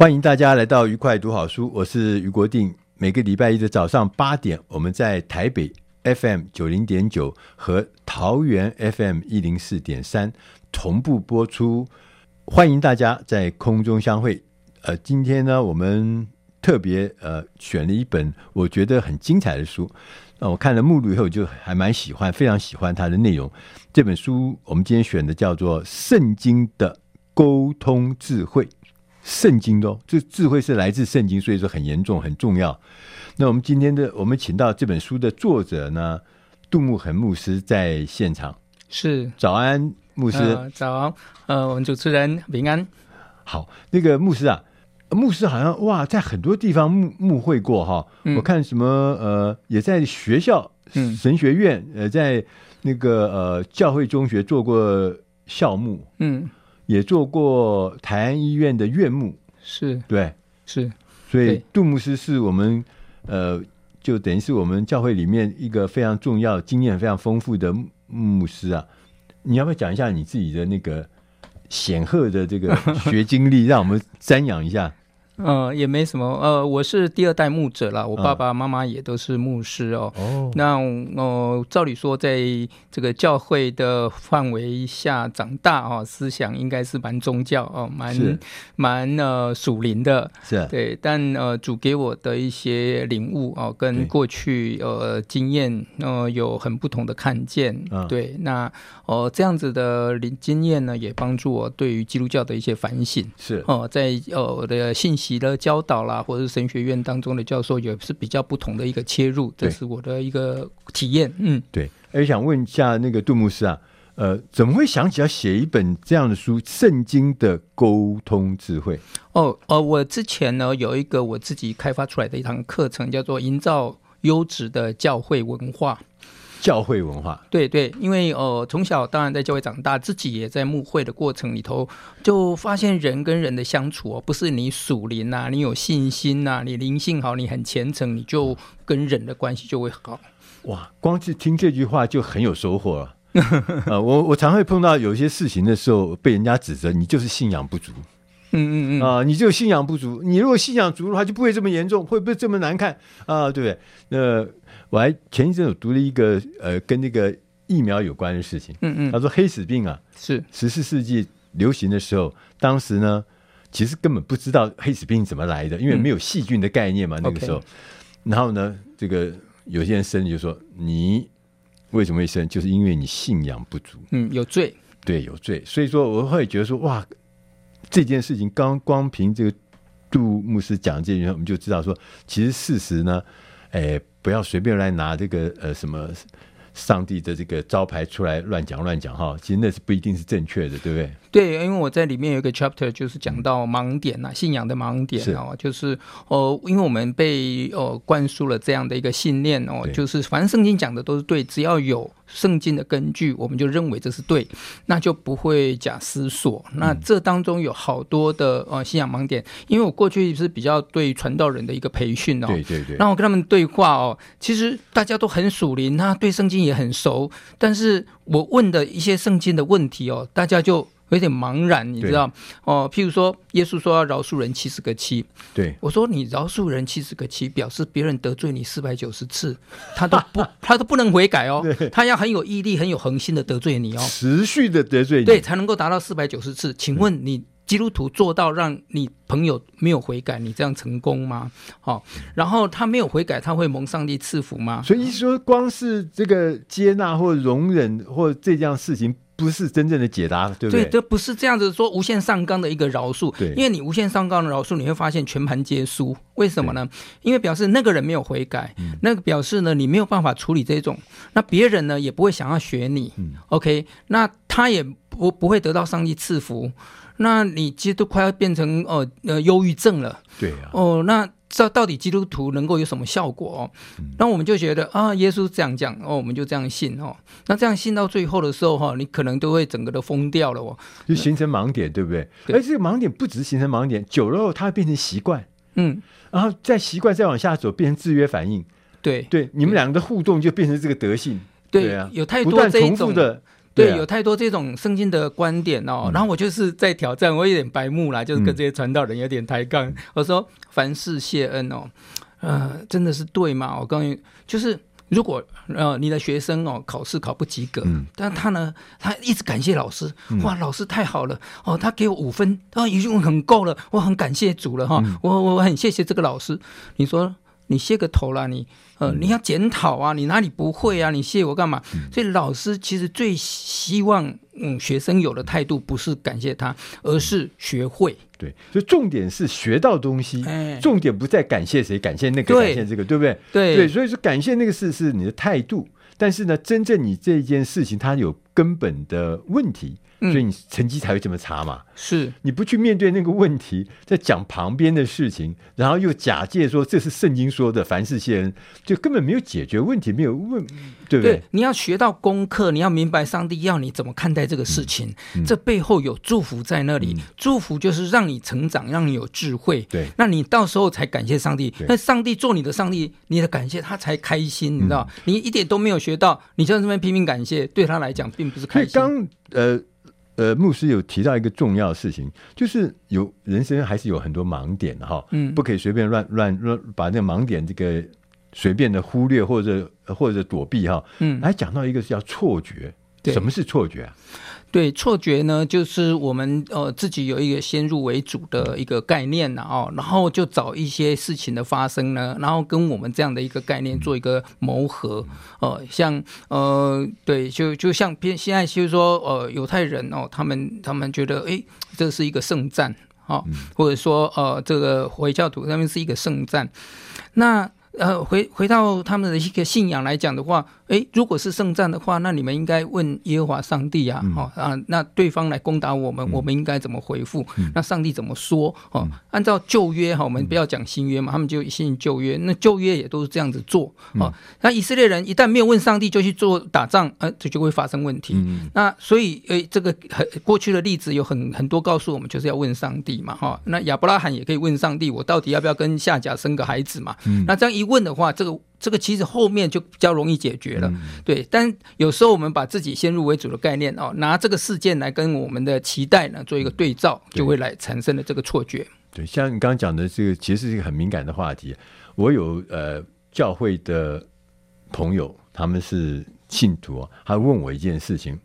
欢迎大家来到愉快读好书，我是俞国定。每个礼拜一的早上八点，我们在台北 FM 九零点九和桃园 FM 一零四点三同步播出，欢迎大家在空中相会。呃，今天呢，我们特别呃选了一本我觉得很精彩的书。那、我看了目录以后，就还蛮喜欢，非常喜欢它的内容。这本书我们今天选的叫做《圣经的沟通智慧》。圣经的哦，这智慧是来自圣经，所以说很严重、很重要。那我们今天的我们请到这本书的作者呢，杜牧恒牧师在现场。是，早安，牧师。呃、早，呃，我们主持人平安。好，那个牧师啊，牧师好像哇，在很多地方牧牧会过哈。嗯、我看什么呃，也在学校神学院，嗯、呃，在那个呃教会中学做过校牧。嗯。也做过台安医院的院牧，是对，是，所以杜牧师是我们呃，就等于是我们教会里面一个非常重要、经验非常丰富的牧师啊。你要不要讲一下你自己的那个显赫的这个学经历，让我们瞻仰一下？呃，也没什么。呃，我是第二代牧者啦，我爸爸妈妈也都是牧师哦。哦，那呃，照理说，在这个教会的范围下长大啊、哦，思想应该是蛮宗教哦，蛮蛮呃属灵的。是，对。但呃，主给我的一些领悟哦，跟过去呃经验呃有很不同的看见。嗯、对，那哦、呃、这样子的经经验呢，也帮助我对于基督教的一些反省。是哦、呃，在呃我的信息。的教导啦，或者是神学院当中的教授，也是比较不同的一个切入，这是我的一个体验。嗯，对。哎想问一下那个杜牧师啊，呃，怎么会想起要写一本这样的书《圣经的沟通智慧》？哦，呃，我之前呢有一个我自己开发出来的一堂课程，叫做《营造优质的教会文化》。教会文化，对对，因为呃，从小当然在教会长大，自己也在牧会的过程里头，就发现人跟人的相处哦，不是你属灵呐、啊，你有信心呐、啊，你灵性好，你很虔诚，你就跟人的关系就会好。哇，光是听这句话就很有收获了。呃，我我常会碰到有些事情的时候，被人家指责你就是信仰不足。嗯嗯嗯啊，你就信仰不足，你如果信仰足的话，就不会这么严重，会不会这么难看啊？对不对？那、呃、我还前一阵子读了一个呃，跟那个疫苗有关的事情。嗯嗯，他说黑死病啊，是十四世纪流行的时候，当时呢，其实根本不知道黑死病怎么来的，因为没有细菌的概念嘛，嗯、那个时候。Okay 然后呢，这个有些人生就说你为什么会生，就是因为你信仰不足。嗯，有罪。对，有罪。所以说，我会觉得说，哇。这件事情刚光凭这个杜牧师讲这句话，我们就知道说，其实事实呢，哎，不要随便来拿这个呃什么。上帝的这个招牌出来乱讲乱讲哈，其实那是不一定是正确的，对不对？对，因为我在里面有一个 chapter 就是讲到盲点呐、啊，信仰的盲点哦，是。就是哦，因为我们被呃灌输了这样的一个信念哦，就是反正圣经讲的都是对，只要有圣经的根据，我们就认为这是对，那就不会假思索。那这当中有好多的呃信仰盲点，因为我过去是比较对传道人的一个培训哦，对对对，然后我跟他们对话哦，其实大家都很属灵，他对圣经也很熟，但是我问的一些圣经的问题哦，大家就有点茫然，你知道哦？譬如说，耶稣说要饶恕人七十个七，对，我说你饶恕人七十个七，表示别人得罪你四百九十次，他都不他都不能悔改哦，他要很有毅力、很有恒心的得罪你哦，持续的得罪你，对，才能够达到四百九十次。请问你基督徒做到让你朋友没有悔改，你这样成功吗？好，然后他没有悔改，他会蒙上帝赐福吗？所以说，光是这个接纳或容忍或这件事情。不是真正的解答，对不对？对，这不是这样子说无限上纲的一个饶恕。对，因为你无限上纲的饶恕，你会发现全盘皆输。为什么呢？因为表示那个人没有悔改，嗯、那个表示呢，你没有办法处理这种。那别人呢，也不会想要学你。嗯、OK，那他也不不会得到上帝赐福。那你其实都快要变成哦呃忧郁症了。对啊。哦，那。这到底基督徒能够有什么效果哦？那我们就觉得啊，耶稣这样讲哦，我们就这样信哦。那这样信到最后的时候哈，你可能都会整个都疯掉了哦，就形成盲点，对不对？而这个盲点不只是形成盲点，久了后它会变成习惯，嗯，然后再习惯再往下走，变成制约反应。对对，你们两个的互动就变成这个德性。对啊，有太多这种的。对，有太多这种圣经的观点哦，嗯、然后我就是在挑战，我有点白目啦，就是跟这些传道人有点抬杠。嗯、我说凡事谢恩哦，呃，真的是对吗？我告诉你，就是如果呃你的学生哦考试考不及格，嗯、但他呢，他一直感谢老师，哇，老师太好了哦，他给我五分，啊，已经很够了，我很感谢主了哈，嗯、我我很谢谢这个老师。你说你谢个头啦，你。呃，你要检讨啊，你哪里不会啊？你谢我干嘛？所以老师其实最希望，嗯，学生有的态度不是感谢他，而是学会。对，所以重点是学到东西，哎、重点不在感谢谁，感谢那个，对感谢这个，对不对？对对，所以说感谢那个事是你的态度，但是呢，真正你这件事情它有根本的问题。所以你成绩才会这么差嘛？是你不去面对那个问题，在讲旁边的事情，然后又假借说这是圣经说的，凡事谢恩，就根本没有解决问题，没有问，对不对？对，你要学到功课，你要明白上帝要你怎么看待这个事情，嗯嗯、这背后有祝福在那里。嗯、祝福就是让你成长，让你有智慧。对，那你到时候才感谢上帝。那上帝做你的上帝，你的感谢他才开心，你知道？嗯、你一点都没有学到，你就在这边拼命感谢，对他来讲并不是开心。刚呃。呃，牧师有提到一个重要的事情，就是有人生还是有很多盲点的哈，嗯，不可以随便乱乱乱把那个盲点这个随便的忽略或者或者躲避哈，嗯，还讲到一个是叫错觉，对什么是错觉啊？对，错觉呢，就是我们呃自己有一个先入为主的一个概念呢，哦，然后就找一些事情的发生呢，然后跟我们这样的一个概念做一个谋合，呃，像呃对，就就像偏现在就是说呃犹太人哦，他们他们觉得哎，这是一个圣战哦，或者说呃这个回教徒他们是一个圣战，那呃回回到他们的一个信仰来讲的话。诶，如果是圣战的话，那你们应该问耶和华上帝啊，哈、嗯、啊，那对方来攻打我们，嗯、我们应该怎么回复？嗯、那上帝怎么说？哦，嗯、按照旧约哈，我们不要讲新约嘛，他们就信旧约，那旧约也都是这样子做哦。嗯、那以色列人一旦没有问上帝就去做打仗，呃，这就会发生问题。嗯、那所以，诶，这个很过去的例子有很很多告诉我们，就是要问上帝嘛，哈。那亚伯拉罕也可以问上帝，我到底要不要跟夏甲生个孩子嘛？嗯、那这样一问的话，这个。这个其实后面就比较容易解决了，嗯、对。但有时候我们把自己先入为主的概念哦，拿这个事件来跟我们的期待呢做一个对照，就会来产生了这个错觉。对，像你刚刚讲的这个，其实是一个很敏感的话题。我有呃教会的朋友，他们是信徒，他问我一件事情，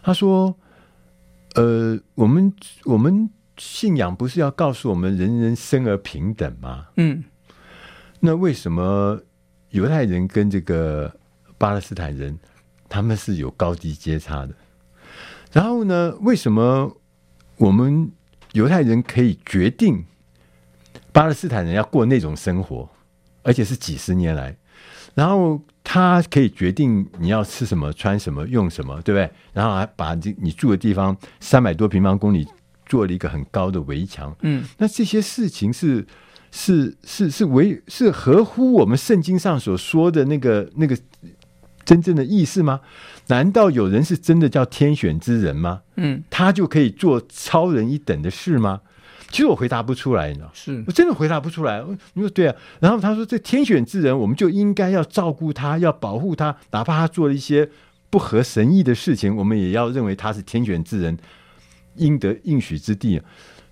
他说：“呃，我们我们信仰不是要告诉我们人人生而平等吗？嗯，那为什么？”犹太人跟这个巴勒斯坦人，他们是有高低阶差的。然后呢，为什么我们犹太人可以决定巴勒斯坦人要过那种生活，而且是几十年来？然后他可以决定你要吃什么、穿什么、用什么，对不对？然后还把这你住的地方三百多平方公里做了一个很高的围墙。嗯，那这些事情是。是是是为是合乎我们圣经上所说的那个那个真正的意思吗？难道有人是真的叫天选之人吗？嗯，他就可以做超人一等的事吗？其实我回答不出来，你知道，是我真的回答不出来。你说对啊，然后他说这天选之人，我们就应该要照顾他，要保护他，哪怕他做了一些不合神意的事情，我们也要认为他是天选之人。应得应许之地，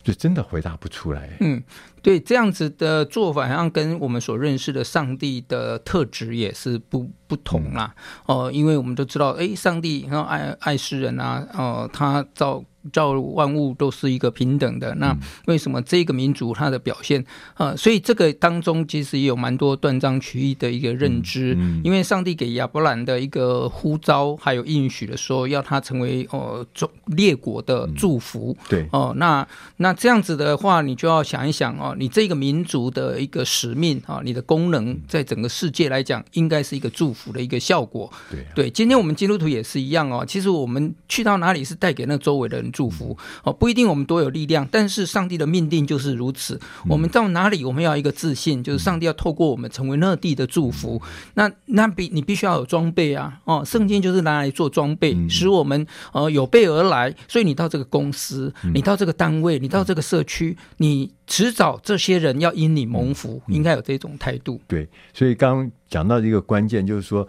就真的回答不出来。嗯。对，这样子的做法，好像跟我们所认识的上帝的特质也是不不同啦。哦、呃，因为我们都知道，哎，上帝然后爱爱世人啊，哦、呃，他造。造万物都是一个平等的，那为什么这个民族它的表现啊？所以这个当中其实也有蛮多断章取义的一个认知。因为上帝给亚伯兰的一个呼召还有应许的时候，要他成为呃中列国的祝福。对哦，那那这样子的话，你就要想一想哦，你这个民族的一个使命啊，你的功能在整个世界来讲，应该是一个祝福的一个效果。对对，今天我们基督徒也是一样哦。其实我们去到哪里是带给那周围的人。祝福哦，不一定我们多有力量，但是上帝的命定就是如此。我们到哪里，我们要一个自信，就是上帝要透过我们成为那地的祝福。那那必你必须要有装备啊！哦，圣经就是拿来做装备，使我们呃有备而来。所以你到这个公司，你到这个单位，你到这个社区，你迟早这些人要因你蒙福，应该有这种态度。对，所以刚刚讲到一个关键，就是说。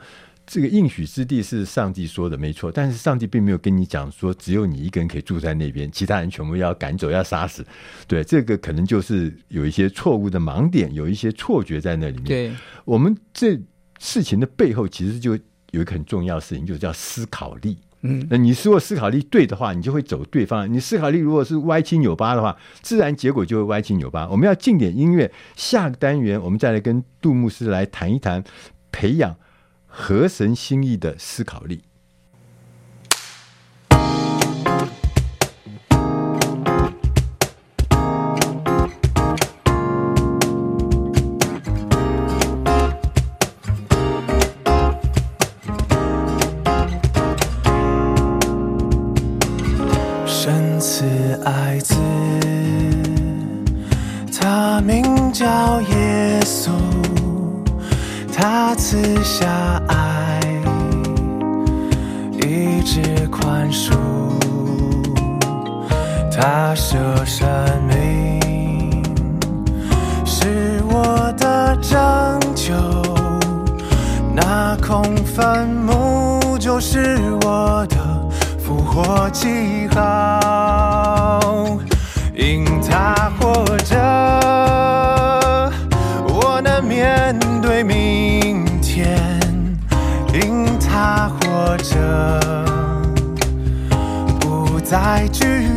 这个应许之地是上帝说的，没错。但是上帝并没有跟你讲说，只有你一个人可以住在那边，其他人全部要赶走、要杀死。对，这个可能就是有一些错误的盲点，有一些错觉在那里面。对，我们这事情的背后，其实就有一个很重要的事情，就是叫思考力。嗯，那你如果思考力对的话，你就会走对方；你思考力如果是歪七扭八的话，自然结果就会歪七扭八。我们要进点音乐，下个单元我们再来跟杜牧师来谈一谈培养。和神心意的思考力。神赐爱子，他名叫耶稣。他赐下坟墓就是我的复活记号。因他活着我能面对明天因他活着不再惧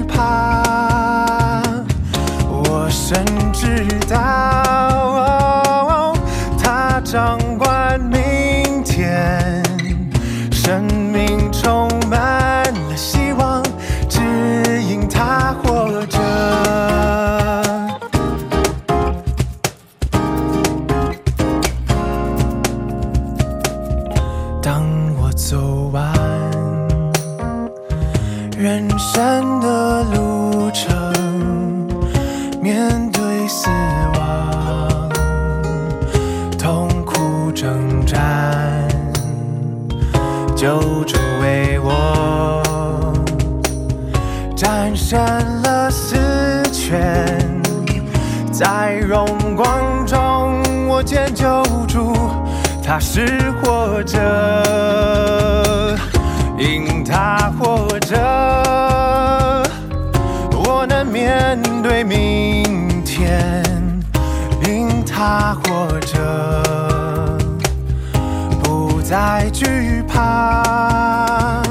再惧怕。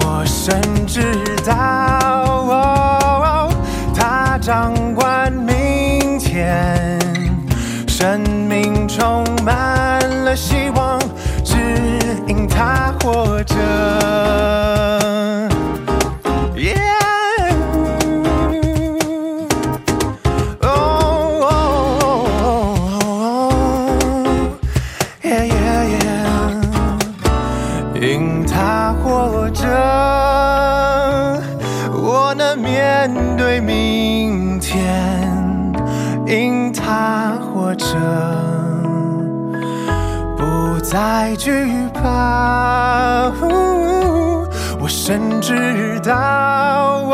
我深知道，他掌管明天，生命充满了希望。因他活着再惧怕，我深知道，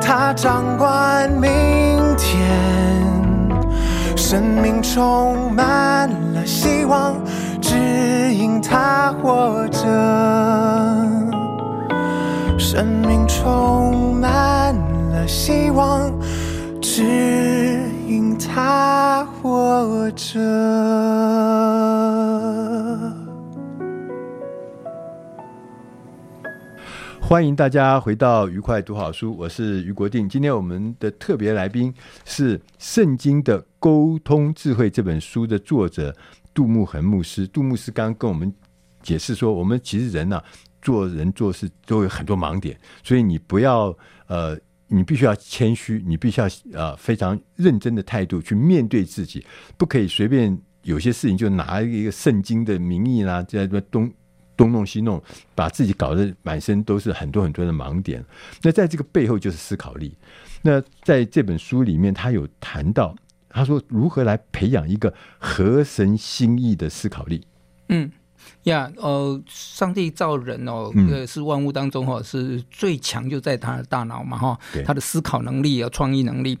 他掌管明天，生命充满了希望，只因他活着，生命充。满了希望，指引他活着。欢迎大家回到愉快读好书，我是于国定。今天我们的特别来宾是《圣经的沟通智慧》这本书的作者杜牧恒牧师。杜牧师刚跟我们解释说，我们其实人呐、啊，做人做事都有很多盲点，所以你不要呃，你必须要谦虚，你必须要呃非常认真的态度去面对自己，不可以随便有些事情就拿一个圣经的名义啦，在这东。东弄西弄，把自己搞得满身都是很多很多的盲点。那在这个背后就是思考力。那在这本书里面，他有谈到，他说如何来培养一个合神心意的思考力。嗯，呀，呃，上帝造人哦，呃，是万物当中哈是最强，就在他的大脑嘛哈，他的思考能力啊，创意能力。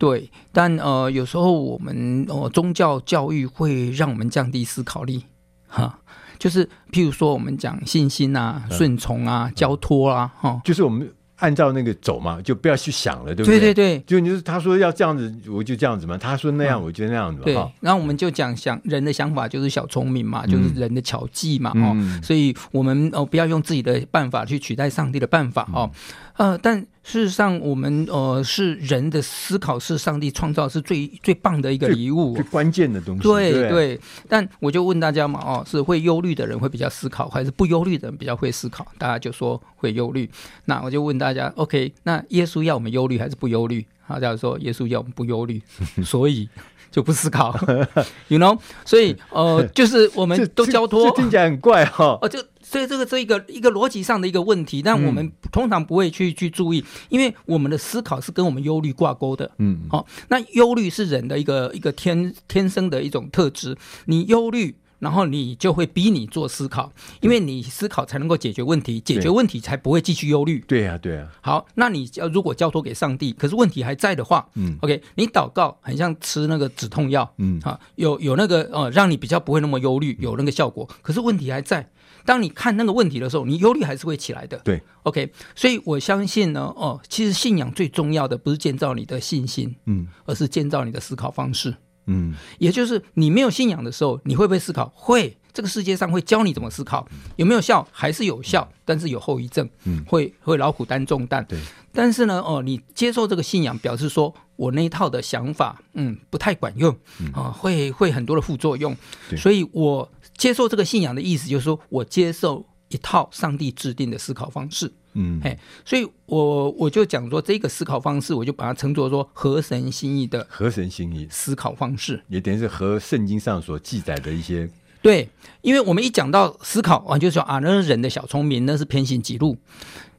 对，但呃，有时候我们呃宗教教育会让我们降低思考力哈。就是，譬如说，我们讲信心啊、顺从啊、交托啊，哈，就是我们按照那个走嘛，就不要去想了，对不对？对对对，就你就是他说要这样子，我就这样子嘛；他说那样，我就那样子嘛。对，然后我们就讲想人的想法就是小聪明嘛，就是人的巧计嘛，哦，所以我们哦不要用自己的办法去取代上帝的办法哦。呃，但事实上，我们呃是人的思考是上帝创造是最最棒的一个礼物，最关键的东西。对对，对，但我就问大家嘛，哦，是会忧虑的人会比较思考，还是不忧虑的人比较会思考？大家就说会忧虑。那我就问大家，OK，那耶稣要我们忧虑还是不忧虑？大家说耶稣要我们不忧虑，所以就不思考，you know？所以呃，就是我们都交托，听起来很怪哈、哦。哦，就。所以这个这一个一个逻辑上的一个问题，但我们通常不会去去注意，因为我们的思考是跟我们忧虑挂钩的。嗯，好，那忧虑是人的一个一个天天生的一种特质。你忧虑，然后你就会逼你做思考，因为你思考才能够解决问题，解决问题才不会继续忧虑。对呀，对呀。好，那你要如果交托给上帝，可是问题还在的话，嗯，OK，你祷告很像吃那个止痛药，嗯，啊，有有那个呃，让你比较不会那么忧虑，有那个效果，可是问题还在。当你看那个问题的时候，你忧虑还是会起来的。对，OK，所以我相信呢，哦，其实信仰最重要的不是建造你的信心，嗯，而是建造你的思考方式，嗯，也就是你没有信仰的时候，你会不会思考？会，这个世界上会教你怎么思考，有没有效？还是有效，但是有后遗症，嗯，会会老虎担重担。对，但是呢，哦，你接受这个信仰，表示说我那一套的想法，嗯，不太管用，啊，会会很多的副作用，所以我。接受这个信仰的意思，就是说我接受一套上帝制定的思考方式。嗯，嘿，所以我我就讲说，这个思考方式，我就把它称作说合神心意的合神心意思考方式，也等于是和圣经上所记载的一些。对，因为我们一讲到思考啊，就是说啊，那是人的小聪明，那是偏行己路。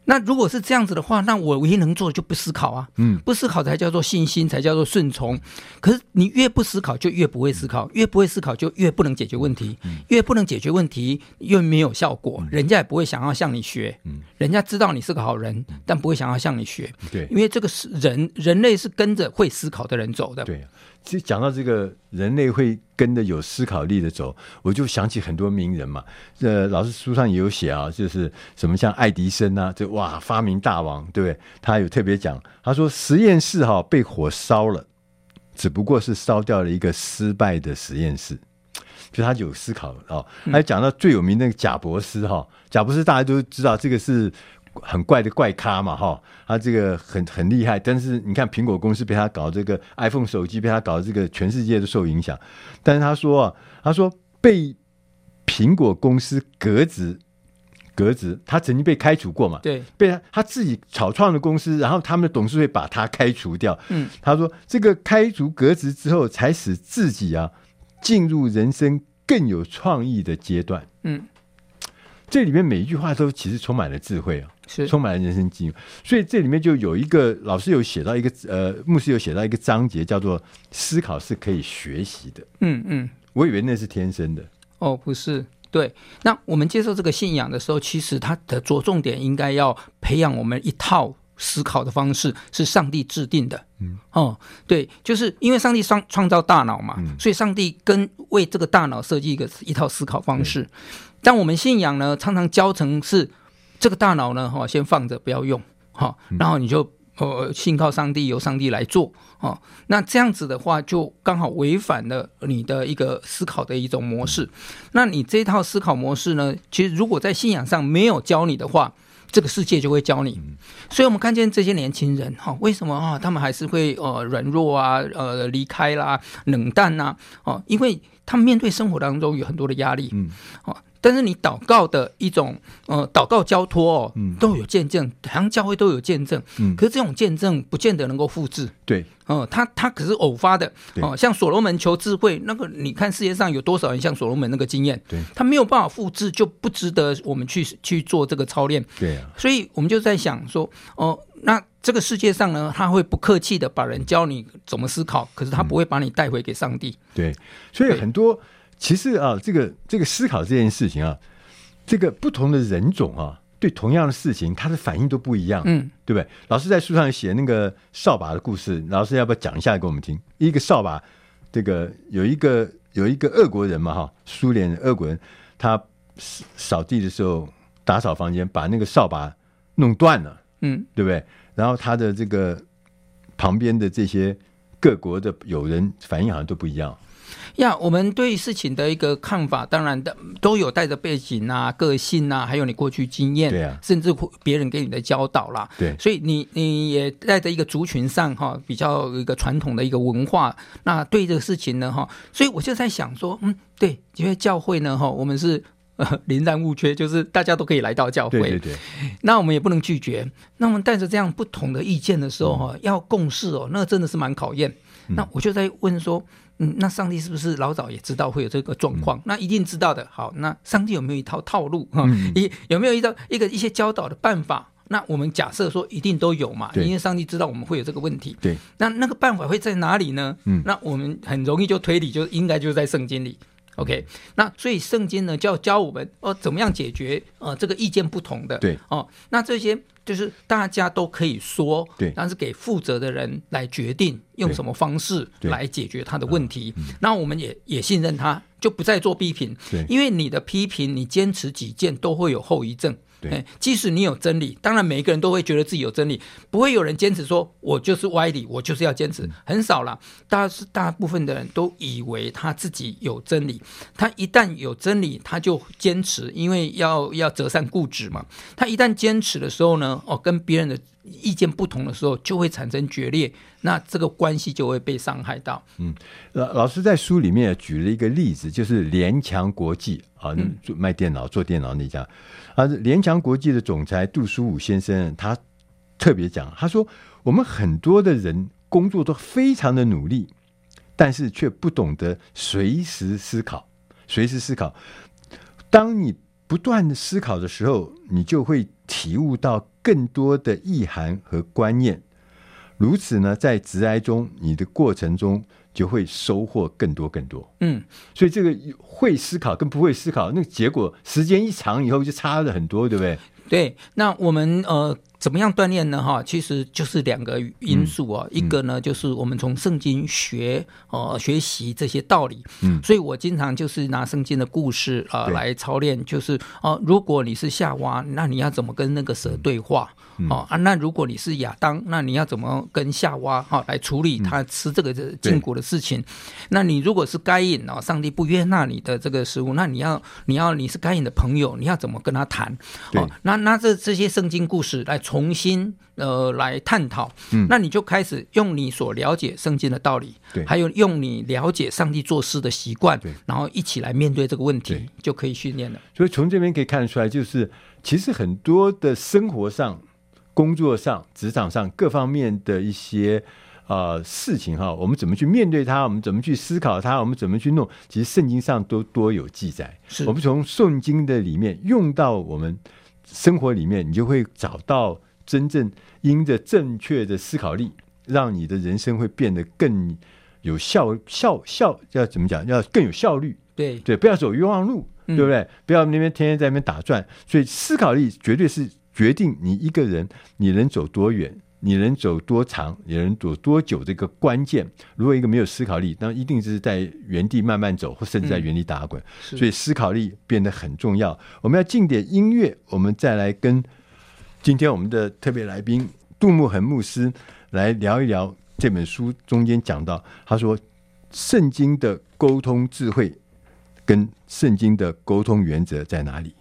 那如果是这样子的话，那我唯一能做的就不思考啊，嗯，不思考才叫做信心，才叫做顺从。可是你越不思考，就越不会思考，越不会思考，就越不能解决问题，越不能解决问题，越没有效果，人家也不会想要向你学，人家知道你是个好人，但不会想要向你学，对，因为这个是人，人类是跟着会思考的人走的，对。其实讲到这个人类会跟着有思考力的走，我就想起很多名人嘛。呃，老师书上也有写啊，就是什么像爱迪生啊，这哇发明大王，对不对？他有特别讲，他说实验室哈被火烧了，只不过是烧掉了一个失败的实验室，就他有思考哦。还讲到最有名的那个贾伯斯哈，贾伯斯大家都知道这个是。很怪的怪咖嘛，哈，他这个很很厉害，但是你看苹果公司被他搞这个 iPhone 手机被他搞这个全世界都受影响，但是他说啊，他说被苹果公司革职，革职，他曾经被开除过嘛，对，被他他自己草创的公司，然后他们的董事会把他开除掉，嗯，他说这个开除革职之后，才使自己啊进入人生更有创意的阶段，嗯。这里面每一句话都其实充满了智慧啊，是充满了人生经验。所以这里面就有一个老师有写到一个呃，牧师有写到一个章节，叫做“思考是可以学习的”嗯。嗯嗯，我以为那是天生的。哦，不是。对，那我们接受这个信仰的时候，其实它的着重点应该要培养我们一套思考的方式，是上帝制定的。嗯哦，对，就是因为上帝创创造大脑嘛，嗯、所以上帝跟为这个大脑设计一个一套思考方式。但我们信仰呢，常常教成是这个大脑呢，哈，先放着不要用，哈，然后你就呃信靠上帝，由上帝来做哦。那这样子的话，就刚好违反了你的一个思考的一种模式。那你这套思考模式呢，其实如果在信仰上没有教你的话，这个世界就会教你。所以我们看见这些年轻人哈，为什么啊？他们还是会呃软弱啊，呃离开啦，冷淡呐，哦，因为他们面对生活当中有很多的压力，嗯，哦。但是你祷告的一种，呃，祷告交托哦，嗯，都有见证，好像教会都有见证，嗯，可是这种见证不见得能够复制，对，哦、呃，他他可是偶发的，哦、呃，像所罗门求智慧，那个你看世界上有多少人像所罗门那个经验，对，他没有办法复制，就不值得我们去去做这个操练，对啊，所以我们就在想说，哦、呃，那这个世界上呢，他会不客气的把人教你怎么思考，可是他不会把你带回给上帝，嗯、对，所以很多。其实啊，这个这个思考这件事情啊，这个不同的人种啊，对同样的事情，他的反应都不一样，嗯，对不对？老师在书上写那个扫把的故事，老师要不要讲一下给我们听？一个扫把，这个有一个有一个俄国人嘛，哈，苏联俄国人，他扫地的时候打扫房间，把那个扫把弄断了，嗯，对不对？然后他的这个旁边的这些各国的友人反应好像都不一样。呀，yeah, 我们对事情的一个看法，当然的都有带着背景啊、个性啊，还有你过去经验，对啊，甚至别人给你的教导啦，对，所以你你也带着一个族群上哈比较一个传统的一个文化，那对这个事情呢哈，所以我就在想说，嗯，对，因为教会呢哈，我们是 呃零然勿缺，就是大家都可以来到教会，对对对，那我们也不能拒绝，那我们带着这样不同的意见的时候哈，嗯、要共事哦，那真的是蛮考验，嗯、那我就在问说。嗯，那上帝是不是老早也知道会有这个状况？嗯、那一定知道的。好，那上帝有没有一套套路哈？一、嗯、有没有一套一个一些教导的办法？那我们假设说一定都有嘛，因为上帝知道我们会有这个问题。对，那那个办法会在哪里呢？嗯，那我们很容易就推理，就应该就是在圣经里。OK，那所以圣经呢，就要教我们哦，怎么样解决呃这个意见不同的。对，哦，那这些。就是大家都可以说，对，但是给负责的人来决定用什么方式来解决他的问题。那我们也也信任他，就不再做批评。对，因为你的批评，你坚持己见都会有后遗症。对，即使你有真理，当然每一个人都会觉得自己有真理，不会有人坚持说我就是歪理，我就是要坚持，很少了。大是大部分的人都以为他自己有真理，他一旦有真理，他就坚持，因为要要折善固执嘛。他一旦坚持的时候呢，哦，跟别人的意见不同的时候，就会产生决裂，那这个关系就会被伤害到。嗯，老老师在书里面举了一个例子，就是联强国际啊，做卖电脑、做电脑那家。啊，联强国际的总裁杜书武先生，他特别讲，他说：“我们很多的人工作都非常的努力，但是却不懂得随时思考。随时思考，当你不断的思考的时候，你就会体悟到更多的意涵和观念。如此呢，在直癌中，你的过程中。”就会收获更多更多，嗯，所以这个会思考跟不会思考，那个结果时间一长以后就差了很多，对不对？对，那我们呃。怎么样锻炼呢？哈，其实就是两个因素啊。嗯、一个呢，就是我们从圣经学呃学习这些道理。嗯，所以我经常就是拿圣经的故事啊、呃、来操练。就是哦、呃，如果你是夏娃，那你要怎么跟那个蛇对话？嗯、哦啊，那如果你是亚当，那你要怎么跟夏娃哈、哦、来处理他吃这个禁果的事情？嗯、那你如果是该隐哦，上帝不悦纳你的这个食物，那你要你要你是该隐的朋友，你要怎么跟他谈？哦，那那这这些圣经故事来。重新呃来探讨，嗯，那你就开始用你所了解圣经的道理，对，还有用你了解上帝做事的习惯，对，然后一起来面对这个问题，就可以训练了。所以从这边可以看得出来，就是其实很多的生活上、工作上、职场上各方面的一些啊、呃、事情哈，我们怎么去面对它，我们怎么去思考它，我们怎么去弄，其实圣经上都多有记载。是我们从圣经的里面用到我们生活里面，你就会找到。真正因着正确的思考力，让你的人生会变得更有效效效，要怎么讲？要更有效率。对对，不要走冤枉路，嗯、对不对？不要那边天天在那边打转。所以思考力绝对是决定你一个人你能走多远，你能走多长，你能走多久这个关键。如果一个没有思考力，那一定是在原地慢慢走，或甚至在原地打滚。嗯、所以思考力变得很重要。我们要进点音乐，我们再来跟。今天我们的特别来宾杜牧恒牧师来聊一聊这本书中间讲到，他说圣经的沟通智慧跟圣经的沟通原则在哪里。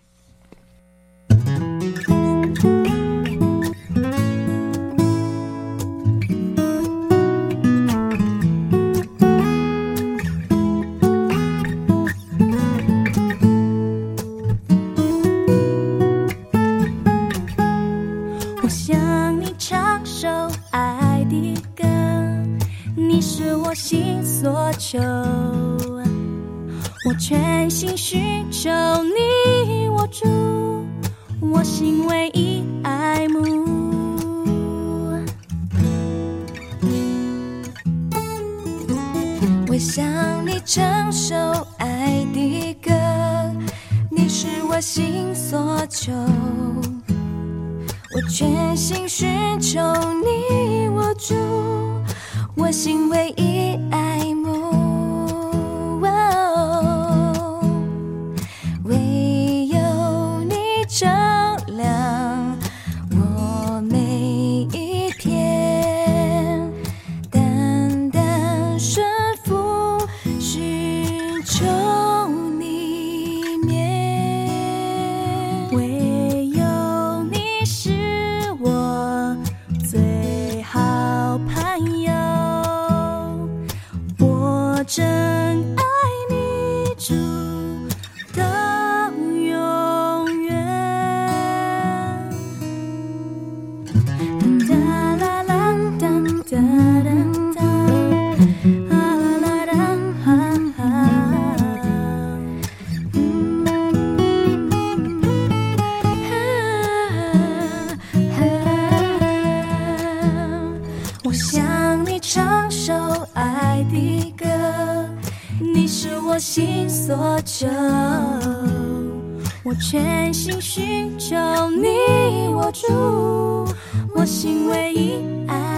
想你唱首爱的歌你是我心所求我全心寻找你握住我心唯一爱。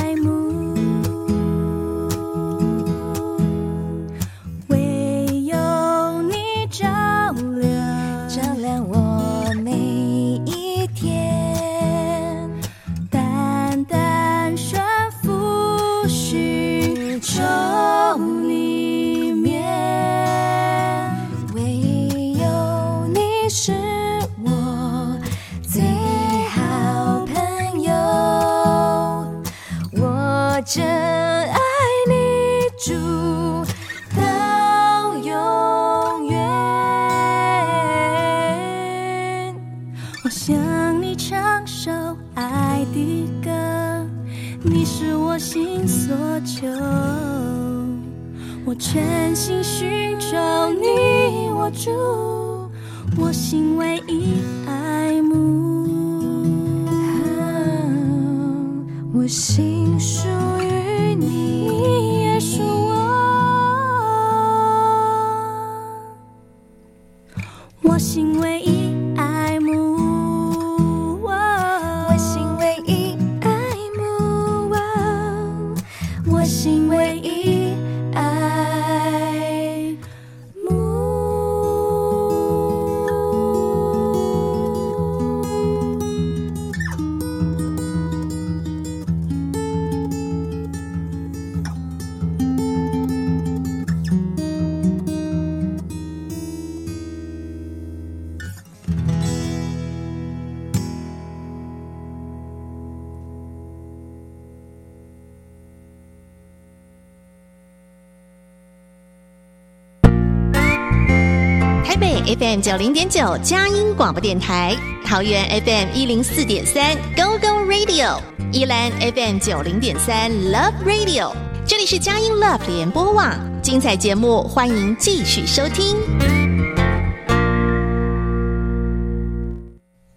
？FM 九零点九佳音广播电台，桃园 FM 一零四点三 Go Go Radio，宜兰 FM 九零点三 Love Radio，这里是佳音 Love 联播网，精彩节目欢迎继续收听。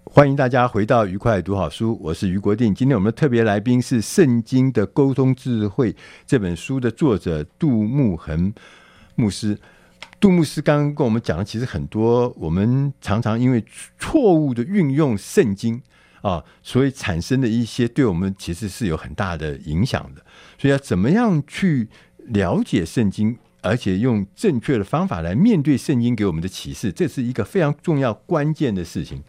欢迎大家回到愉快读好书，我是余国定。今天我们的特别来宾是《圣经的沟通智慧》这本书的作者杜慕恒牧师。杜牧师刚刚跟我们讲的，其实很多我们常常因为错误的运用圣经啊，所以产生的一些对我们其实是有很大的影响的。所以要怎么样去了解圣经，而且用正确的方法来面对圣经给我们的启示，这是一个非常重要关键的事情。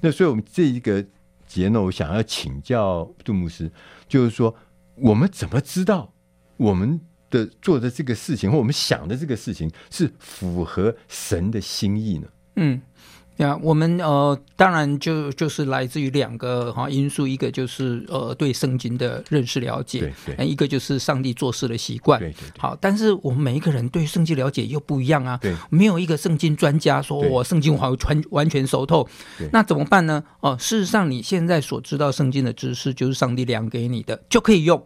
那所以我们这一个节呢，我想要请教杜牧师，就是说，我们怎么知道我们的做的这个事情，或我们想的这个事情是符合神的心意呢？嗯。呀，yeah, 我们呃，当然就就是来自于两个哈因素，一个就是呃对圣经的认识了解，对对，一个就是上帝做事的习惯，对对对。好，但是我们每一个人对圣经了解又不一样啊，对，没有一个圣经专家说我圣经完全完全熟透，对那怎么办呢？哦、呃，事实上你现在所知道圣经的知识，就是上帝量给你的，就可以用。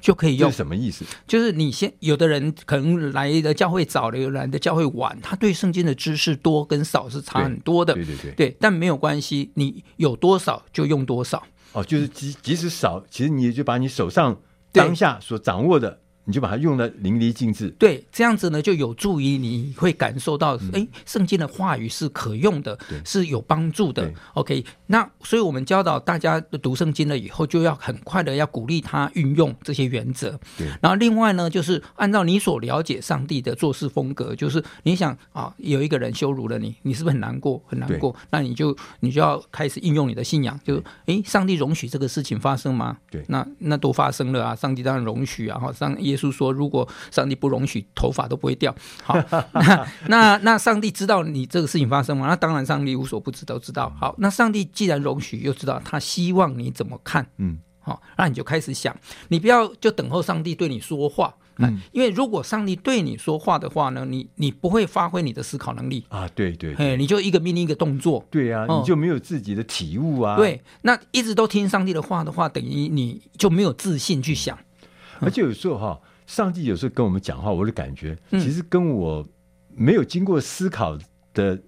就可以用。是什么意思？就是你先有的人可能来的教会早了，有来的教会晚，他对圣经的知识多跟少是差很多的。对对对，对，但没有关系，你有多少就用多少。哦，就是即即使少，其实你就把你手上当下所掌握的。你就把它用的淋漓尽致，对，这样子呢就有助于你会感受到，哎、嗯，圣经的话语是可用的，对是有帮助的。OK，那所以我们教导大家读圣经了以后，就要很快的要鼓励他运用这些原则。对，然后另外呢，就是按照你所了解上帝的做事风格，就是你想啊，有一个人羞辱了你，你是不是很难过？很难过？那你就你就要开始应用你的信仰，就哎，上帝容许这个事情发生吗？对，那那都发生了啊，上帝当然容许啊，哈，上耶稣说，如果上帝不容许，头发都不会掉。好，那那那上帝知道你这个事情发生吗？那当然，上帝无所不知，都知道。好，那上帝既然容许，又知道他希望你怎么看，嗯，好，那你就开始想，你不要就等候上帝对你说话。嗯，因为如果上帝对你说话的话呢，你你不会发挥你的思考能力啊，对对，对，你就一个命令一个动作，对啊，你就没有自己的体悟啊。对，那一直都听上帝的话的话，等于你就没有自信去想，而且有时候哈。上帝有时候跟我们讲话，我的感觉其实跟我没有经过思考的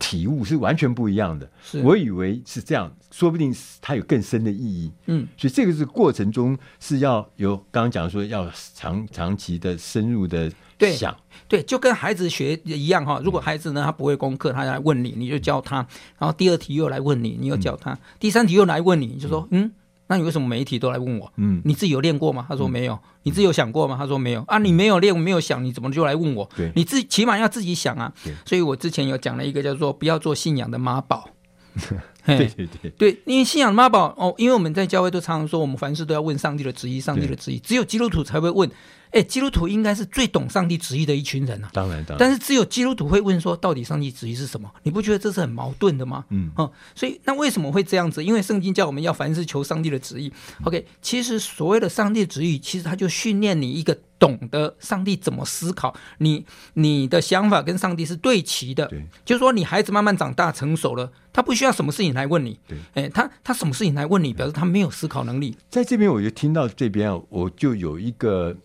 体悟是完全不一样的。是我以为是这样，说不定它有更深的意义。嗯，所以这个是过程中是要有刚刚讲说要长长期的深入的想。对，对，就跟孩子学一样哈。如果孩子呢他不会功课，他来问你，你就教他。然后第二题又来问你，你又教他。第三题又来问你，你就说嗯。那你为什么每一题都来问我？嗯，你自己有练过吗？他说没有。嗯、你自己有想过吗？他说没有。啊，你没有练，没有想，你怎么就来问我？对，你自己起码要自己想啊。所以我之前有讲了一个叫做“不要做信仰的妈宝”。对对对对，因为信仰妈宝哦，因为我们在教会都常常说，我们凡事都要问上帝的旨意，上帝的旨意，只有基督徒才会问。哎，基督徒应该是最懂上帝旨意的一群人啊！当然，当然。但是只有基督徒会问说，到底上帝旨意是什么？你不觉得这是很矛盾的吗？嗯，哦，所以那为什么会这样子？因为圣经叫我们要凡事求上帝的旨意。OK，其实所谓的上帝旨意，其实他就训练你一个懂得上帝怎么思考，你你的想法跟上帝是对齐的。对，就是说你孩子慢慢长大成熟了，他不需要什么事情来问你。对，哎，他他什么事情来问你，表示他没有思考能力。在这边，我就听到这边啊，我就有一个。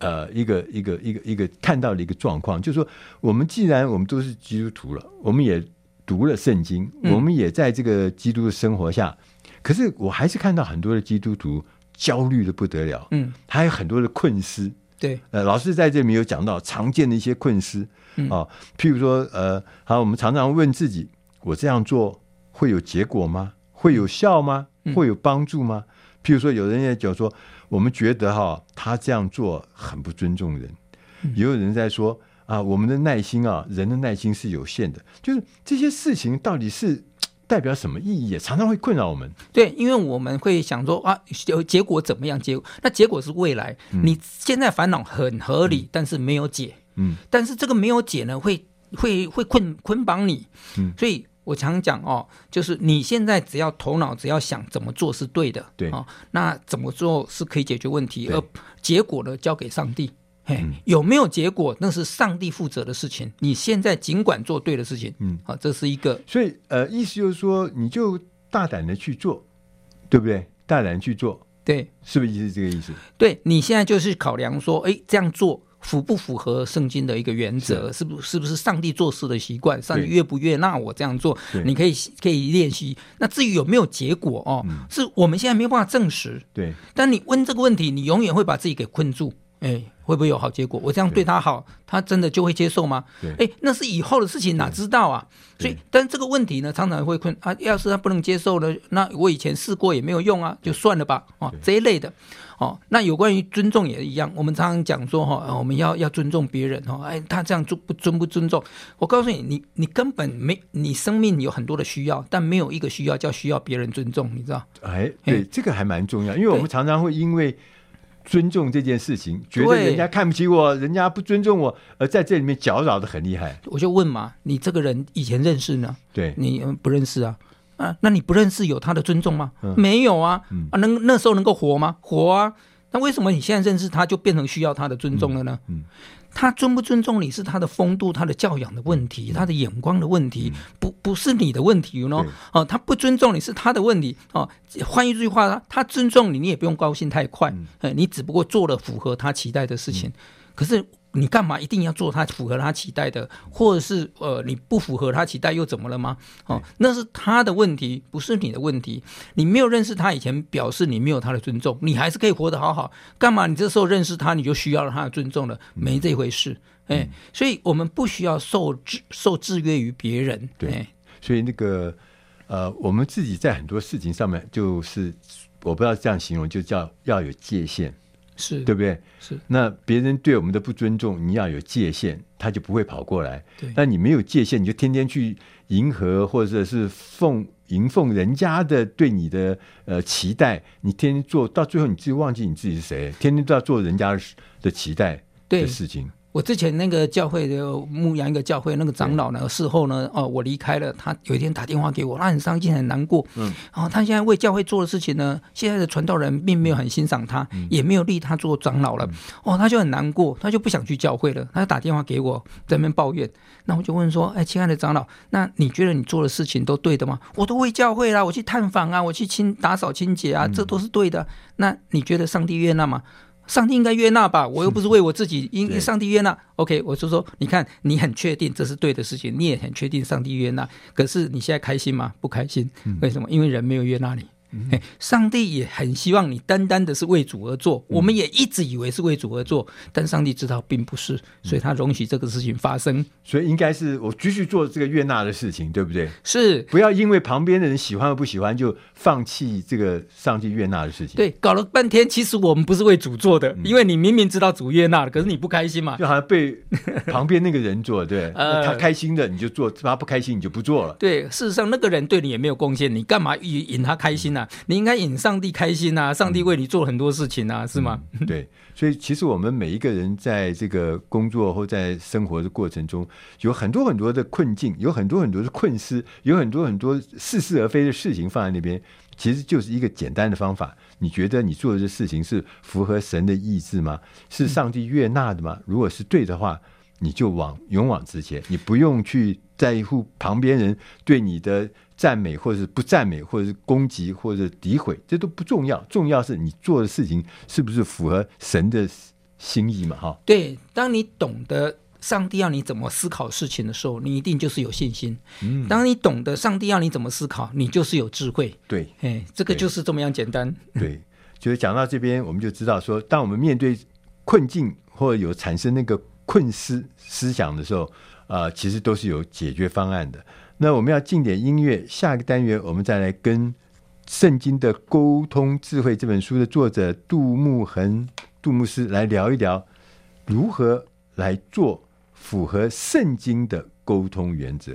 呃，一个一个一个一个看到的一个状况，就是说，我们既然我们都是基督徒了，我们也读了圣经，我们也在这个基督的生活下，嗯、可是我还是看到很多的基督徒焦虑的不得了，嗯，还有很多的困思，对，呃，老师在这里面有讲到常见的一些困思，嗯、啊，譬如说，呃，好，我们常常问自己，我这样做会有结果吗？会有效吗？会有帮助吗？嗯、譬如说，有人也讲说。我们觉得哈，他这样做很不尊重人。也有人在说啊，我们的耐心啊，人的耐心是有限的。就是这些事情到底是代表什么意义？常常会困扰我们。对，因为我们会想说啊，结果怎么样？结果那结果是未来。你现在烦恼很合理，但是没有解。嗯，但是这个没有解呢，会会会困捆绑你。嗯，所以。我常讲哦，就是你现在只要头脑只要想怎么做是对的，对哦，那怎么做是可以解决问题，而结果呢交给上帝，嘿，嗯、有没有结果那是上帝负责的事情。你现在尽管做对的事情，嗯，好，这是一个。所以呃，意思就是说，你就大胆的去做，对不对？大胆去做，对，是不是就是这个意思？对，你现在就是考量说，哎，这样做。符不符合圣经的一个原则？是，是不是不是上帝做事的习惯？上帝悦不悦纳我这样做？对你可以可以练习。那至于有没有结果哦，嗯、是我们现在没有办法证实。对，但你问这个问题，你永远会把自己给困住。哎，会不会有好结果？我这样对他好，他真的就会接受吗？哎，那是以后的事情，哪知道啊？所以，但这个问题呢，常常会困啊。要是他不能接受呢，那我以前试过也没有用啊，就算了吧。哦，这一类的。哦，那有关于尊重也一样，我们常常讲说哈、哦，我们要要尊重别人哈。哎，他这样尊不尊不尊重？我告诉你，你你根本没，你生命有很多的需要，但没有一个需要叫需要别人尊重，你知道？哎，对，这个还蛮重要，因为我们常常会因为。尊重这件事情，觉得人家看不起我，人家不尊重我，而在这里面搅扰的很厉害。我就问嘛，你这个人以前认识呢？对，你不认识啊？啊，那你不认识有他的尊重吗？嗯、没有啊。嗯、啊，能那时候能够活吗？活啊。那为什么你现在认识他就变成需要他的尊重了呢？嗯。嗯他尊不尊重你是他的风度、他的教养的问题、他的眼光的问题，不不是你的问题喏。哦，他不尊重你是他的问题。哦，换一句话，他他尊重你，你也不用高兴太快。嗯，你只不过做了符合他期待的事情，可是。你干嘛一定要做他符合他期待的，或者是呃你不符合他期待又怎么了吗？哦，那是他的问题，不是你的问题。你没有认识他以前，表示你没有他的尊重，你还是可以活得好好。干嘛你这时候认识他，你就需要他的尊重了？没这回事。哎、嗯，所以我们不需要受制受制约于别人。对，所以那个呃，我们自己在很多事情上面，就是我不知道这样形容，就叫要有界限。是对不对？是。那别人对我们的不尊重，你要有界限，他就不会跑过来。对。那你没有界限，你就天天去迎合或者是奉迎奉人家的对你的呃期待，你天天做到最后，你自己忘记你自己是谁，天天都要做人家的期待的事情。我之前那个教会的牧羊一个教会那个长老呢，事后呢，哦，我离开了，他有一天打电话给我，他很伤心很难过，嗯，然后他现在为教会做的事情呢，现在的传道人并没有很欣赏他，嗯、也没有立他做长老了，嗯、哦，他就很难过，他就不想去教会了，他就打电话给我，在那边抱怨，那我就问说，哎，亲爱的长老，那你觉得你做的事情都对的吗？我都为教会啦，我去探访啊，我去清打扫清洁啊，这都是对的，嗯、那你觉得上帝悦纳吗？上帝应该悦纳吧？我又不是为我自己，应该上帝悦纳。OK，我就说，你看，你很确定这是对的事情，你也很确定上帝悦纳。可是你现在开心吗？不开心。为什么？因为人没有悦纳你。上帝也很希望你单单的是为主而做，我们也一直以为是为主而做，但上帝知道并不是，所以他容许这个事情发生。所以应该是我继续做这个悦纳的事情，对不对？是，不要因为旁边的人喜欢或不喜欢就放弃这个上帝悦纳的事情。对，搞了半天，其实我们不是为主做的，因为你明明知道主悦纳了，可是你不开心嘛，就好像被旁边那个人做，对，他开心的你就做，他不开心你就不做了。对，事实上那个人对你也没有贡献，你干嘛引引他开心呢？你应该引。上帝开心啊！上帝为你做了很多事情啊，嗯、是吗？对，所以其实我们每一个人在这个工作或在生活的过程中，有很多很多的困境，有很多很多的困思，有很多很多似是而非的事情放在那边，其实就是一个简单的方法。你觉得你做的这事情是符合神的意志吗？是上帝悦纳的吗？如果是对的话，你就往勇往直前，你不用去在乎旁边人对你的。赞美，或者是不赞美，或者是攻击，或者是诋毁，这都不重要。重要是你做的事情是不是符合神的心意嘛？哈，对。当你懂得上帝要你怎么思考事情的时候，你一定就是有信心。嗯。当你懂得上帝要你怎么思考，你就是有智慧。对，哎，这个就是这么样简单。对，就是讲到这边，我们就知道说，当我们面对困境或者有产生那个困思思想的时候，啊、其实都是有解决方案的。那我们要进点音乐，下一个单元我们再来跟《圣经的沟通智慧》这本书的作者杜牧恒杜牧师来聊一聊，如何来做符合圣经的沟通原则。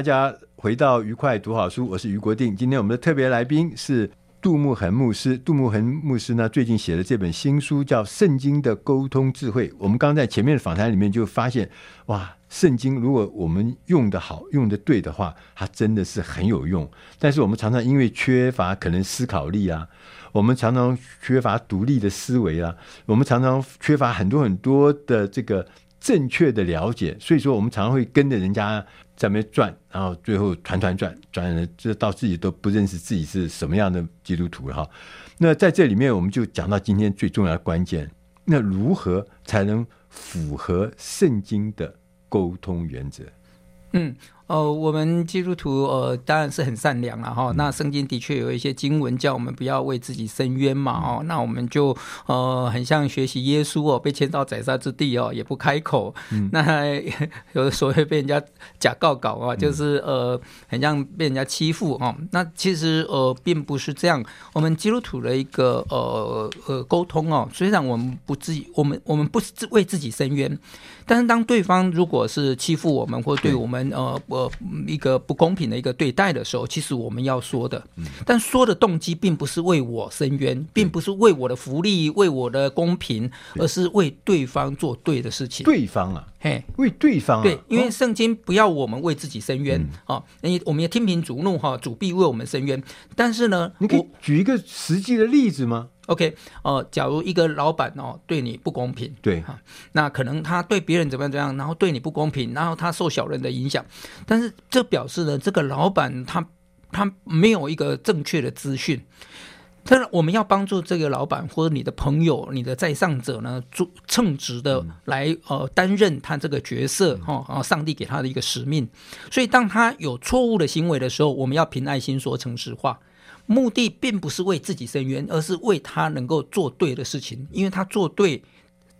大家回到愉快读好书，我是于国定。今天我们的特别来宾是杜牧恒牧师。杜牧恒牧师呢，最近写的这本新书叫《圣经的沟通智慧》。我们刚在前面的访谈里面就发现，哇，圣经如果我们用得好、用得对的话，它真的是很有用。但是我们常常因为缺乏可能思考力啊，我们常常缺乏独立的思维啊，我们常常缺乏很多很多的这个正确的了解，所以说我们常常会跟着人家。在那边转，然后最后团团转，转了，这到自己都不认识自己是什么样的基督徒了哈。那在这里面，我们就讲到今天最重要的关键，那如何才能符合圣经的沟通原则？嗯。呃，我们基督徒呃当然是很善良了哈。那圣经的确有一些经文叫我们不要为自己申冤嘛哦。那我们就呃很像学习耶稣哦，被迁到宰杀之地哦，也不开口。嗯、那 有的时候会被人家假告告啊，就是呃很像被人家欺负哦。那其实呃并不是这样。我们基督徒的一个呃呃沟通哦，虽然我们不自己，我们我们不是为自己申冤，但是当对方如果是欺负我们或对我们呃呃，一个不公平的一个对待的时候，其实我们要说的，但说的动机并不是为我伸冤，并不是为我的福利、为我的公平，而是为对方做对的事情。对方啊，嘿，为对方啊，对，因为圣经不要我们为自己伸冤啊，你我们也听凭主怒哈，主必为我们伸冤。但是呢，你可以举一个实际的例子吗？OK，哦、呃，假如一个老板哦对你不公平，对哈，那可能他对别人怎么样怎么样，然后对你不公平，然后他受小人的影响，但是这表示呢，这个老板他他没有一个正确的资讯。但是我们要帮助这个老板或者你的朋友、你的在上者呢，做称职的来呃担任他这个角色哈，然后上帝给他的一个使命。所以当他有错误的行为的时候，我们要凭爱心说诚实话。目的并不是为自己伸冤，而是为他能够做对的事情，因为他做对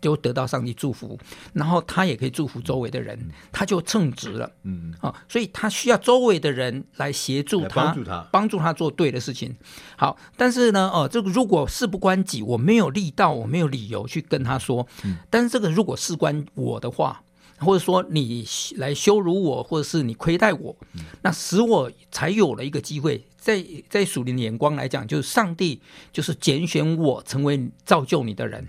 就得到上帝祝福，然后他也可以祝福周围的人，他就称职了。嗯啊，所以他需要周围的人来协助他，帮助他，帮助他做对的事情。好，但是呢，哦，这个如果事不关己，我没有力道，我没有理由去跟他说。但是这个如果事关我的话。或者说你来羞辱我，或者是你亏待我，嗯、那使我才有了一个机会。在在属灵的眼光来讲，就是上帝就是拣选我成为造就你的人，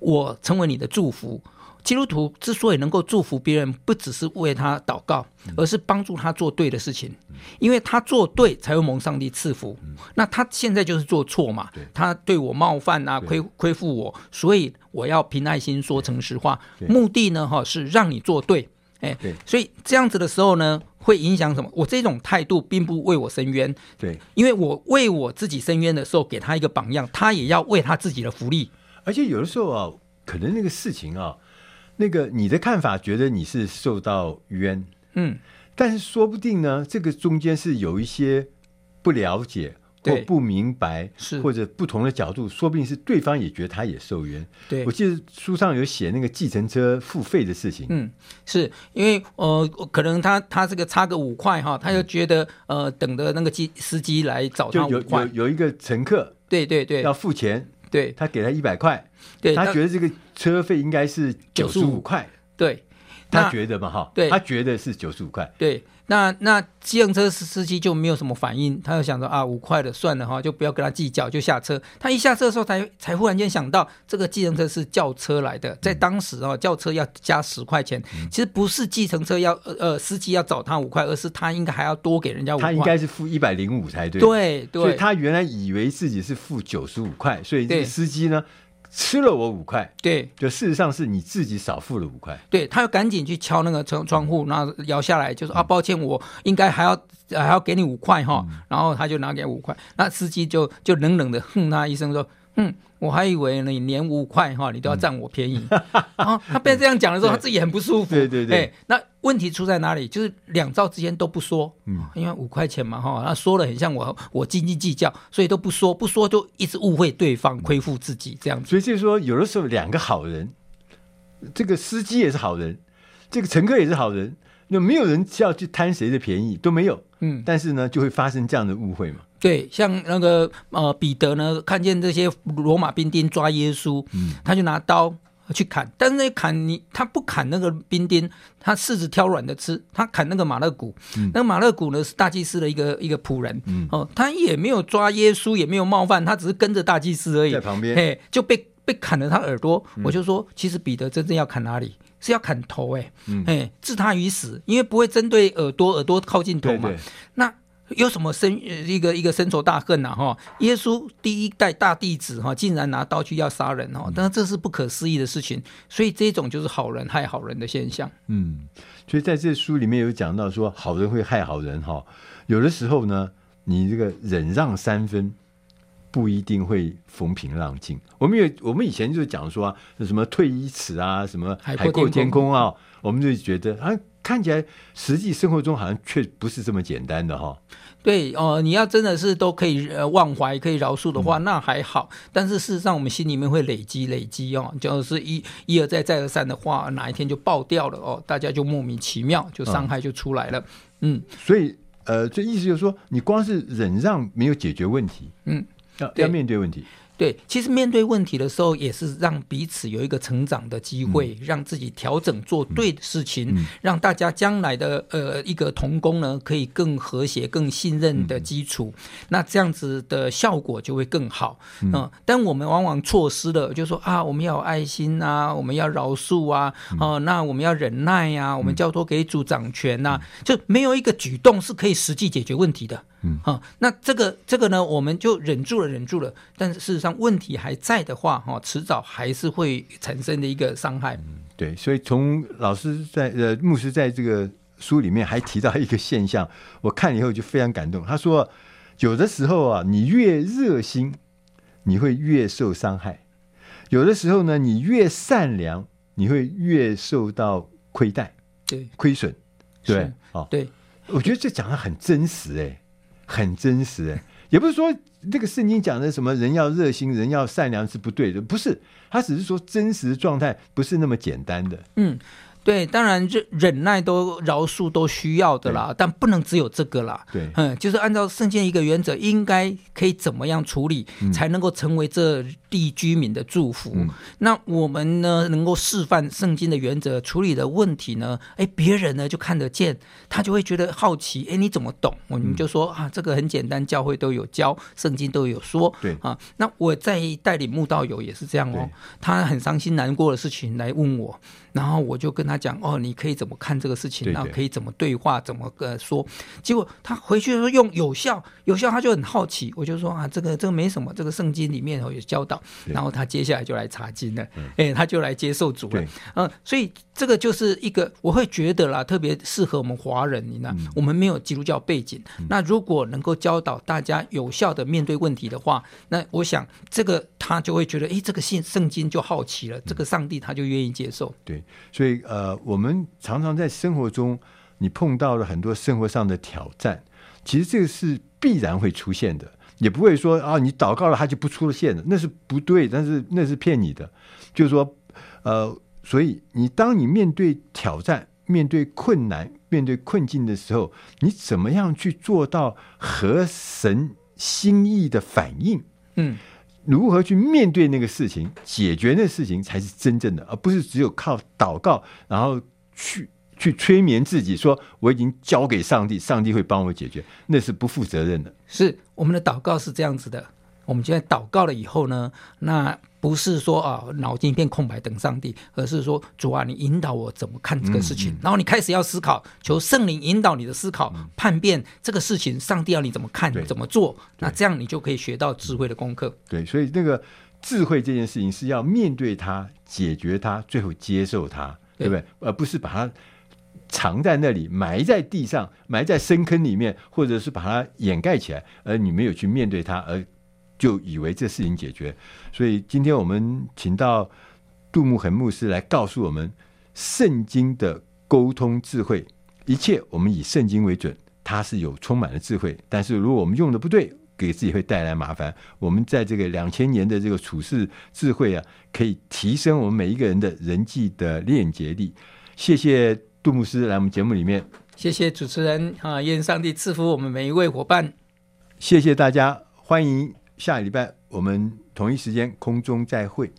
我成为你的祝福。基督徒之所以能够祝福别人，不只是为他祷告，而是帮助他做对的事情，因为他做对才会蒙上帝赐福。那他现在就是做错嘛，他对我冒犯啊，亏亏负我，所以我要凭爱心说诚实话，目的呢，哈，是让你做对。哎，所以这样子的时候呢，会影响什么？我这种态度并不为我伸冤，对，因为我为我自己伸冤的时候，给他一个榜样，他也要为他自己的福利。而且有的时候啊，可能那个事情啊，那个你的看法觉得你是受到冤，嗯，但是说不定呢，这个中间是有一些不了解。或不明白，是。或者不同的角度，说不定是对方也觉得他也受冤。对，我记得书上有写那个计程车付费的事情。嗯，是因为呃，可能他他这个差个五块哈，他就觉得呃，等着那个机司机来找他五块。有有有一个乘客，对对对，要付钱，对，他给他一百块，对，他觉得这个车费应该是九十五块，对，他觉得嘛哈，对，他觉得是九十五块，对。那那计程车司机就没有什么反应，他就想着啊，五块的算了哈，就不要跟他计较，就下车。他一下车的时候才，才才忽然间想到，这个计程车是轿车来的，在当时啊，轿车要加十块钱，其实不是计程车要呃司机要找他五块，而是他应该还要多给人家五块。他应该是付一百零五才对。对对，所以他原来以为自己是付九十五块，所以这个司机呢。吃了我五块，对，就事实上是你自己少付了五块。对，他要赶紧去敲那个窗窗户，然后摇下来，就说、嗯、啊，抱歉，我应该还要还要给你五块哈。嗯、然后他就拿给五块，那司机就就冷冷的哼他一声说，嗯。我还以为你连五块哈，你都要占我便宜。然 后他被这样讲的时候，他自己很不舒服。对对对。哎，那问题出在哪里？就是两兆之间都不说，嗯，因为五块钱嘛哈，那说了很像我我斤斤计较，所以都不说，不说就一直误会对方，亏负自己这样子。所以就是说，有的时候两个好人，这个司机也是好人，这个乘客也是好人，那没有人要去贪谁的便宜都没有。嗯，但是呢，就会发生这样的误会嘛。对，像那个呃彼得呢，看见这些罗马兵丁抓耶稣，嗯，他就拿刀去砍，但是那砍你，他不砍那个兵丁，他柿子挑软的吃，他砍那个马勒古，嗯、那个马勒古呢是大祭司的一个一个仆人，嗯，哦，他也没有抓耶稣，也没有冒犯，他只是跟着大祭司而已，在旁边，嘿，就被被砍了他耳朵，嗯、我就说，其实彼得真正要砍哪里？是要砍头，哎，嗯，哎，置他于死，因为不会针对耳朵，耳朵靠近头嘛，那。有什么深一个一个深仇大恨呐？哈，耶稣第一代大弟子哈，竟然拿刀去要杀人哈，但是这是不可思议的事情。所以这种就是好人害好人的现象。嗯，所以在这书里面有讲到说，好人会害好人哈。有的时候呢，你这个忍让三分，不一定会风平浪静。我们有我们以前就讲说啊，什么退一尺啊，什么海阔天空啊，我们就觉得啊。看起来，实际生活中好像却不是这么简单的哈。对哦、呃，你要真的是都可以呃忘怀、可以饶恕的话，嗯、那还好。但是事实上，我们心里面会累积、累积哦，就是一一而再、再而三的话，哪一天就爆掉了哦，大家就莫名其妙，就伤害就出来了。嗯，嗯所以呃，这意思就是说，你光是忍让没有解决问题，嗯，要要面对问题。对，其实面对问题的时候，也是让彼此有一个成长的机会，嗯、让自己调整做对的事情，嗯、让大家将来的呃一个同工呢，可以更和谐、更信任的基础。嗯、那这样子的效果就会更好。嗯、呃，但我们往往错失了，就是说啊，我们要有爱心啊，我们要饶恕啊，哦、呃，那我们要忍耐呀、啊，我们交托给主掌权呐、就没有一个举动是可以实际解决问题的。嗯，好，那这个这个呢，我们就忍住了，忍住了。但是事实上，问题还在的话，哈，迟早还是会产生的一个伤害。嗯，对，所以从老师在呃牧师在这个书里面还提到一个现象，我看了以后就非常感动。他说，有的时候啊，你越热心，你会越受伤害；有的时候呢，你越善良，你会越受到亏待，对，亏损，对，哦，对，我觉得这讲的很真实，哎。很真实，也不是说这个圣经讲的什么人要热心、人要善良是不对的，不是，他只是说真实状态不是那么简单的。嗯，对，当然忍忍耐都饶恕都需要的啦，但不能只有这个啦。对，嗯，就是按照圣经一个原则，应该可以怎么样处理，嗯、才能够成为这地居民的祝福？嗯、那我们呢，能够示范圣经的原则处理的问题呢？哎，别人呢就看得见，他就会觉得好奇。哎，你怎么懂？我们就说、嗯、啊，这个很简单，教会都有教，圣经都有说。对啊，那我在带领慕道友也是这样哦，他很伤心难过的事情来问我。然后我就跟他讲哦，你可以怎么看这个事情？对对，然后可以怎么对话？怎么呃说？结果他回去的时候用有效，有效，他就很好奇。我就说啊，这个这个没什么，这个圣经里面有教导。然后他接下来就来查经了，哎，他就来接受主了。嗯、呃，所以这个就是一个我会觉得啦，特别适合我们华人。你呢，我们没有基督教背景，嗯、那如果能够教导大家有效的面对问题的话，那我想这个他就会觉得，哎，这个信圣经就好奇了，这个上帝他就愿意接受。对。所以，呃，我们常常在生活中，你碰到了很多生活上的挑战，其实这个是必然会出现的，也不会说啊，你祷告了，他就不出现了，那是不对，但是那是骗你的。就是说，呃，所以你当你面对挑战、面对困难、面对困境的时候，你怎么样去做到合神心意的反应？嗯。如何去面对那个事情，解决那事情才是真正的，而不是只有靠祷告，然后去去催眠自己说我已经交给上帝，上帝会帮我解决，那是不负责任的。是我们的祷告是这样子的。我们现在祷告了以后呢，那不是说啊脑筋一片空白等上帝，而是说主啊，你引导我怎么看这个事情，嗯嗯、然后你开始要思考，求圣灵引导你的思考，嗯、判辨这个事情，上帝要你怎么看，怎么做，那这样你就可以学到智慧的功课。对，所以那个智慧这件事情是要面对它，解决它，最后接受它，对，对不对？而不是把它藏在那里，埋在地上，埋在深坑里面，或者是把它掩盖起来，而你没有去面对它，而。就以为这事情解决，所以今天我们请到杜牧恒牧师来告诉我们圣经的沟通智慧。一切我们以圣经为准，它是有充满了智慧。但是如果我们用的不对，给自己会带来麻烦。我们在这个两千年的这个处世智慧啊，可以提升我们每一个人的人际的链接力。谢谢杜牧师来我们节目里面，谢谢主持人啊，愿上帝赐福我们每一位伙伴。谢谢大家，欢迎。下礼拜我们同一时间空中再会。